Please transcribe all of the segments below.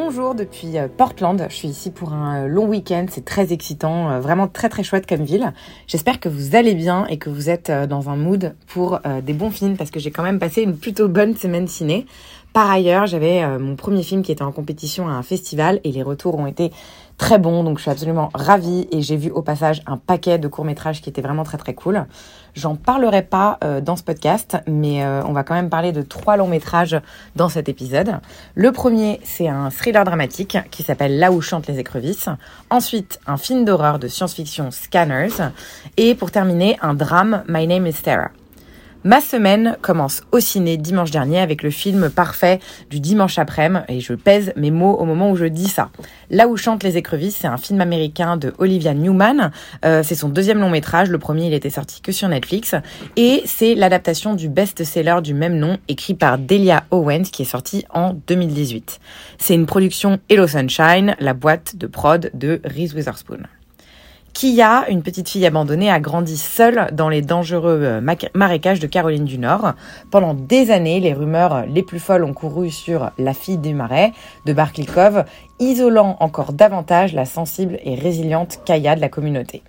Bonjour depuis euh, Portland, je suis ici pour un euh, long week-end, c'est très excitant, euh, vraiment très très chouette comme ville. J'espère que vous allez bien et que vous êtes dans un mood pour des bons films parce que j'ai quand même passé une plutôt bonne semaine ciné. Par ailleurs, j'avais mon premier film qui était en compétition à un festival et les retours ont été très bons, donc je suis absolument ravie et j'ai vu au passage un paquet de courts-métrages qui étaient vraiment très très cool. J'en parlerai pas euh, dans ce podcast, mais euh, on va quand même parler de trois longs-métrages dans cet épisode. Le premier, c'est un thriller dramatique qui s'appelle Là où chantent les écrevisses. Ensuite, un film d'horreur de science-fiction Scanners. Et pour terminer, un drame My Name is Sarah. Ma semaine commence au ciné dimanche dernier avec le film parfait du dimanche après-midi et je pèse mes mots au moment où je dis ça. Là où chantent les écrevisses, c'est un film américain de Olivia Newman. Euh, c'est son deuxième long métrage. Le premier, il était sorti que sur Netflix et c'est l'adaptation du best-seller du même nom écrit par Delia Owens qui est sorti en 2018. C'est une production Hello Sunshine, la boîte de prod de Reese Witherspoon. Kia, une petite fille abandonnée, a grandi seule dans les dangereux euh, marécages de Caroline du Nord. Pendant des années, les rumeurs les plus folles ont couru sur la fille du marais de Barclay Cove, isolant encore davantage la sensible et résiliente Kaya de la communauté.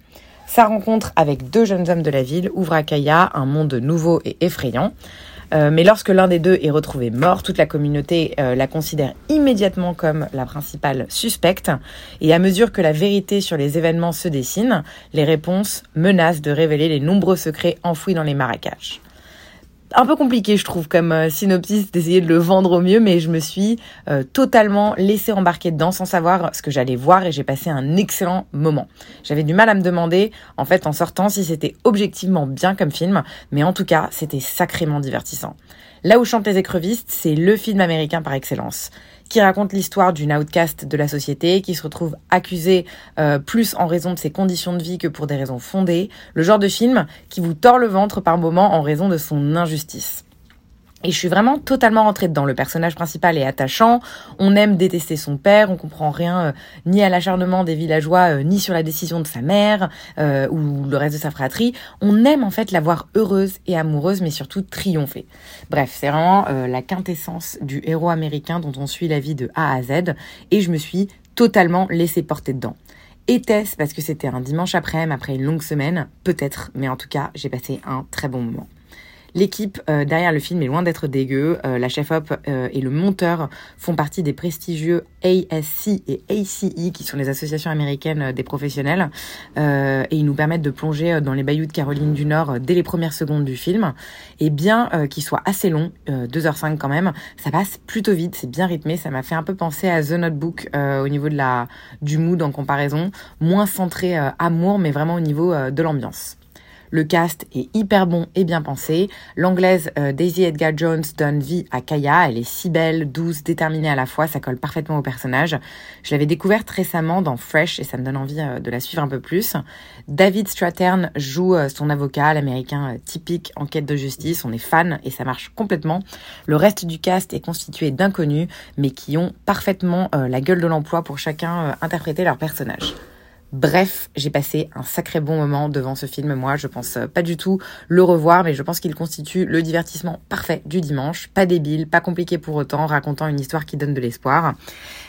Sa rencontre avec deux jeunes hommes de la ville ouvre à Kaya un monde nouveau et effrayant. Euh, mais lorsque l'un des deux est retrouvé mort, toute la communauté euh, la considère immédiatement comme la principale suspecte. Et à mesure que la vérité sur les événements se dessine, les réponses menacent de révéler les nombreux secrets enfouis dans les marécages un peu compliqué, je trouve, comme euh, synopsis d'essayer de le vendre au mieux, mais je me suis euh, totalement laissé embarquer dedans sans savoir ce que j'allais voir et j'ai passé un excellent moment. J'avais du mal à me demander, en fait, en sortant, si c'était objectivement bien comme film, mais en tout cas, c'était sacrément divertissant. Là où chantent les écrevisses, c'est le film américain par excellence qui raconte l'histoire d'une outcast de la société qui se retrouve accusée euh, plus en raison de ses conditions de vie que pour des raisons fondées, le genre de film qui vous tord le ventre par moments en raison de son injustice. Et je suis vraiment totalement rentrée dedans. Le personnage principal est attachant. On aime détester son père. On comprend rien euh, ni à l'acharnement des villageois, euh, ni sur la décision de sa mère euh, ou le reste de sa fratrie. On aime en fait la voir heureuse et amoureuse, mais surtout triompher. Bref, c'est vraiment la quintessence du héros américain dont on suit la vie de A à Z. Et je me suis totalement laissée porter dedans. Était-ce parce que c'était un dimanche après-midi après une longue semaine? Peut-être, mais en tout cas, j'ai passé un très bon moment. L'équipe euh, derrière le film est loin d'être dégueu. Euh, la chef-op euh, et le monteur font partie des prestigieux ASC et ACE, qui sont les associations américaines des professionnels. et ils nous permettent de plonger dans les bayous de Caroline du Nord dès les premières secondes du film. Et bien qu'il soit assez long, 2h05 quand même, ça passe plutôt vite, c'est bien rythmé. Ça m'a fait un peu penser à The Notebook au niveau de la, du mood en comparaison. Moins centré amour, mais vraiment au niveau de l'ambiance. Le cast est hyper bon et bien pensé. L'anglaise euh, Daisy Edgar Jones donne vie à Kaya. Elle est si belle, douce, déterminée à la fois. Ça colle parfaitement au personnage. Je l'avais découverte récemment dans Fresh et ça me donne envie euh, de la suivre un peu plus. David Stratern joue euh, son avocat, l'américain typique en quête de justice. On est fan et ça marche complètement. Le reste du cast est constitué d'inconnus mais qui ont parfaitement la gueule de l'emploi pour chacun interpréter leur personnage. Bref, j'ai passé un sacré bon moment devant ce film. Moi, je pense euh, pas du tout le revoir, mais je pense qu'il constitue le divertissement parfait du dimanche. Pas débile, pas compliqué pour autant, racontant une histoire qui donne de l'espoir.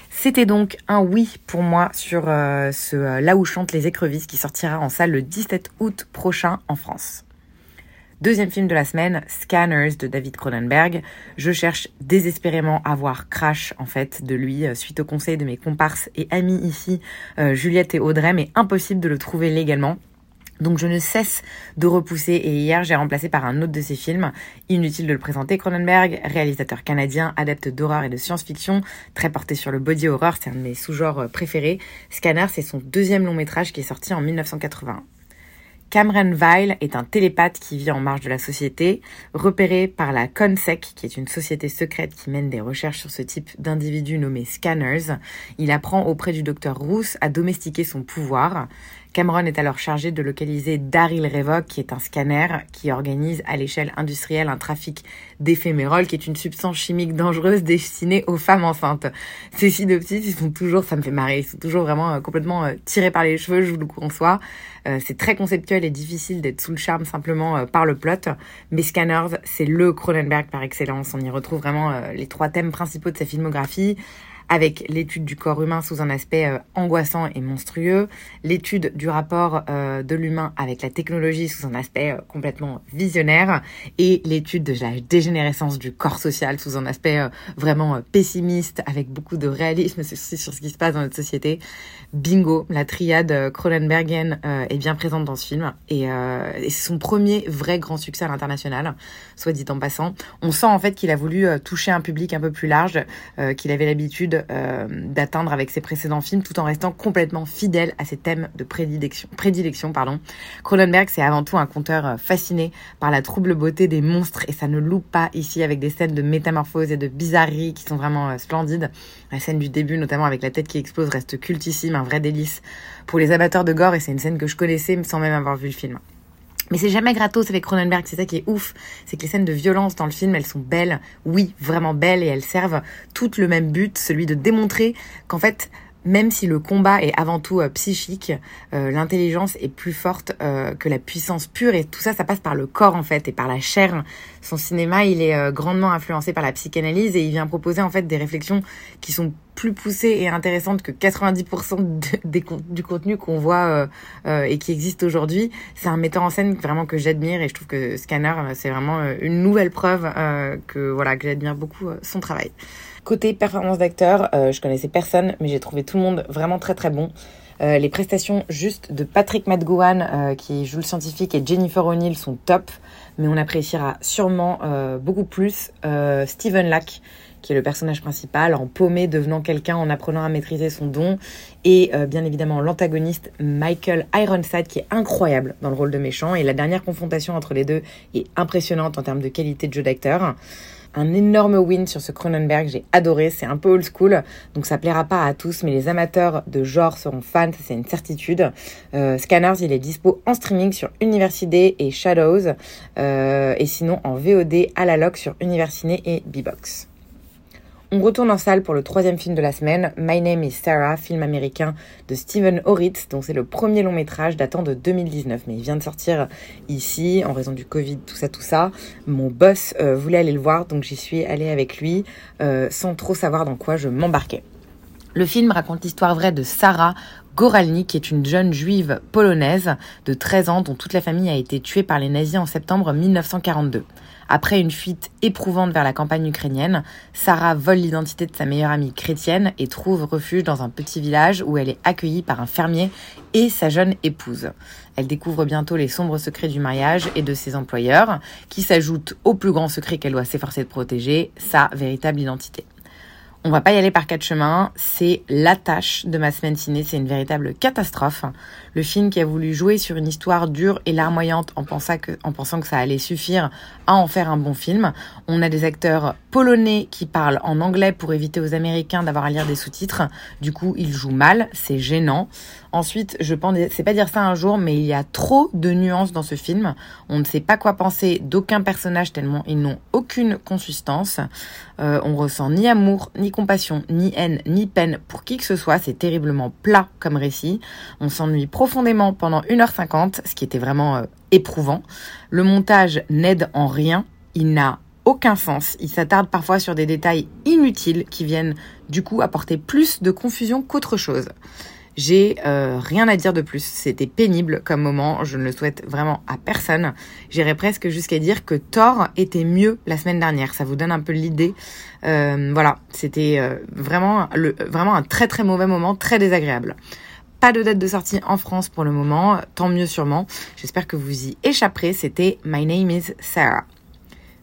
C'était donc un oui pour moi sur euh, ce euh, Là où chantent les écrevisses qui sortira en salle le 17 août prochain en France. Deuxième film de la semaine, Scanners de David Cronenberg. Je cherche désespérément à voir Crash en fait de lui euh, suite au conseil de mes comparses et amis ici, euh, Juliette et Audrey, mais impossible de le trouver légalement. Donc je ne cesse de repousser et hier j'ai remplacé par un autre de ses films. Inutile de le présenter, Cronenberg, réalisateur canadien, adepte d'horreur et de science-fiction, très porté sur le body horror, c'est un de mes sous-genres préférés. Scanner, c'est son deuxième long métrage qui est sorti en 1981. Cameron Vile est un télépathe qui vit en marge de la société, repéré par la CONSEC, qui est une société secrète qui mène des recherches sur ce type d'individus nommés scanners. Il apprend auprès du docteur Roos à domestiquer son pouvoir. Cameron est alors chargé de localiser Daryl Revok, qui est un scanner qui organise à l'échelle industrielle un trafic d'éphémérol, qui est une substance chimique dangereuse destinée aux femmes enceintes. Ces synopsis, ils sont toujours, ça me fait marrer, ils sont toujours vraiment euh, complètement euh, tirés par les cheveux, je vous le conçois. Euh, c'est très conceptuel et difficile d'être sous le charme simplement par le plot, mais Scanners, c'est le Cronenberg par excellence. On y retrouve vraiment les trois thèmes principaux de sa filmographie avec l'étude du corps humain sous un aspect euh, angoissant et monstrueux, l'étude du rapport euh, de l'humain avec la technologie sous un aspect euh, complètement visionnaire, et l'étude de la dégénérescence du corps social sous un aspect vraiment pessimiste, avec beaucoup de réalisme sur, ce qui se passe dans notre société. Bingo, la triade Cronenbergienne est bien présente dans ce film, et c'est son premier vrai grand succès à l'international, soit dit en passant. On sent en fait qu'il a voulu toucher un public un peu plus large, qu'il avait l'habitude euh, d'atteindre avec ses précédents films, tout en restant complètement fidèle à ses thèmes de prédilection. prédilection pardon. Cronenberg, c'est avant tout un conteur euh, fasciné par la trouble beauté des monstres, et ça ne loupe pas ici avec des scènes de métamorphose et de bizarrerie qui sont vraiment euh, splendides. La scène du début, notamment avec la tête qui explose, reste cultissime, un vrai délice pour les amateurs de gore, et c'est une scène que je connaissais sans même avoir vu le film. Mais c'est jamais gratos avec Cronenberg, c'est ça qui est ouf. C'est que les scènes de violence dans le film, elles sont belles, oui, vraiment belles, et elles servent toutes le même but, celui de démontrer qu'en fait, même si le combat est avant tout euh, psychique, euh, l'intelligence est plus forte euh, que la puissance pure et tout ça, ça passe par le corps en fait et par la chair. Son cinéma, il est grandement influencé par la psychanalyse et il vient proposer en fait des réflexions qui sont plus poussées et intéressantes que 90% du contenu qu'on voit et qui existe aujourd'hui. C'est un metteur en scène vraiment que j'admire et je trouve que Scanner, c'est vraiment une nouvelle preuve que voilà que j'admire beaucoup son travail. Côté performance d'acteur, euh, je connaissais personne, mais j'ai trouvé tout le monde vraiment très très bon. Euh, les prestations juste de Patrick McGowan, euh, qui joue le scientifique, et Jennifer O'Neill sont top, mais on appréciera sûrement beaucoup plus Stephen Lack, qui est le personnage principal, en paumé, devenant quelqu'un en apprenant à maîtriser son don, et bien évidemment l'antagoniste Michael Ironside, qui est incroyable dans le rôle de méchant, et la dernière confrontation entre les deux est impressionnante en termes de qualité de jeu d'acteur un énorme win sur ce Cronenberg. J'ai adoré. C'est un peu old school, donc ça plaira pas à tous, mais les amateurs de genre seront fans, c'est une certitude. Euh, Scanners, il est dispo en streaming sur Université et Shadows, euh, et sinon en VOD à la loc sur Universiné et Bbox. On retourne en salle pour le troisième film de la semaine, My Name is Sarah, film américain de Steven Horitz, dont c'est le premier long métrage datant de 2019. Mais il vient de sortir ici en raison du Covid, tout ça, tout ça. Mon boss euh, voulait aller le voir, donc j'y suis allée avec lui euh, sans trop savoir dans quoi je m'embarquais. Le film raconte l'histoire vraie de Sarah Goralnik, est une jeune juive polonaise de 13 ans dont toute la famille a été tuée par les nazis en septembre 1942. Après une fuite éprouvante vers la campagne ukrainienne, Sarah vole l'identité de sa meilleure amie chrétienne et trouve refuge dans un petit village où elle est accueillie par un fermier et sa jeune épouse. Elle découvre bientôt les sombres secrets du mariage et de ses employeurs, qui s'ajoutent au plus grand secret qu'elle doit s'efforcer de protéger, sa véritable identité. On va pas y aller par quatre chemins, c'est la tâche de ma semaine ciné, c'est une véritable catastrophe. Le film qui a voulu jouer sur une histoire dure et larmoyante en pensant que, en pensant que ça allait suffire à en faire un bon film. On a des acteurs polonais qui parlent en anglais pour éviter aux Américains d'avoir à lire des sous-titres. Du coup, ils jouent mal, c'est gênant. Ensuite, je pense, c'est pas dire ça un jour, mais il y a trop de nuances dans ce film. On ne sait pas quoi penser d'aucun personnage tellement ils n'ont aucune consistance. Euh, on ressent ni amour, ni compassion, ni haine, ni peine pour qui que ce soit. C'est terriblement plat comme récit. On s'ennuie profondément pendant 1h50, ce qui était vraiment euh, éprouvant. Le montage n'aide en rien. Il n'a aucun sens. Il s'attarde parfois sur des détails inutiles qui viennent du coup apporter plus de confusion qu'autre chose. J'ai euh, rien à dire de plus. C'était pénible comme moment. Je ne le souhaite vraiment à personne. J'irais presque jusqu'à dire que Thor était mieux la semaine dernière. Ça vous donne un peu l'idée. Euh, voilà, c'était vraiment, vraiment un très très mauvais moment, très désagréable. Pas de date de sortie en France pour le moment, tant mieux sûrement. J'espère que vous y échapperez. C'était My Name is Sarah.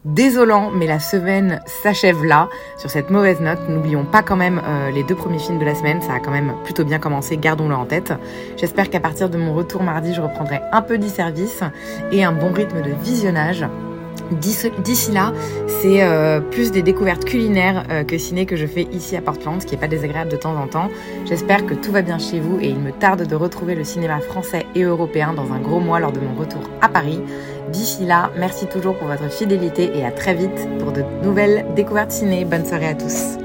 Désolant, mais la semaine s'achève là. Sur cette mauvaise note, n'oublions pas quand même euh, les deux premiers films de la semaine. Ça a quand même plutôt bien commencé, gardons-le en tête. J'espère qu'à partir de mon retour mardi, je reprendrai un peu du service et un bon rythme de visionnage. D'ici là, c'est euh, plus des découvertes culinaires euh, que ciné que je fais ici à Portland, ce qui n'est pas désagréable de temps en temps. J'espère que tout va bien chez vous et il me tarde de retrouver le cinéma français et européen dans un gros mois lors de mon retour à Paris. D'ici là, merci toujours pour votre fidélité et à très vite pour de nouvelles découvertes ciné. Bonne soirée à tous.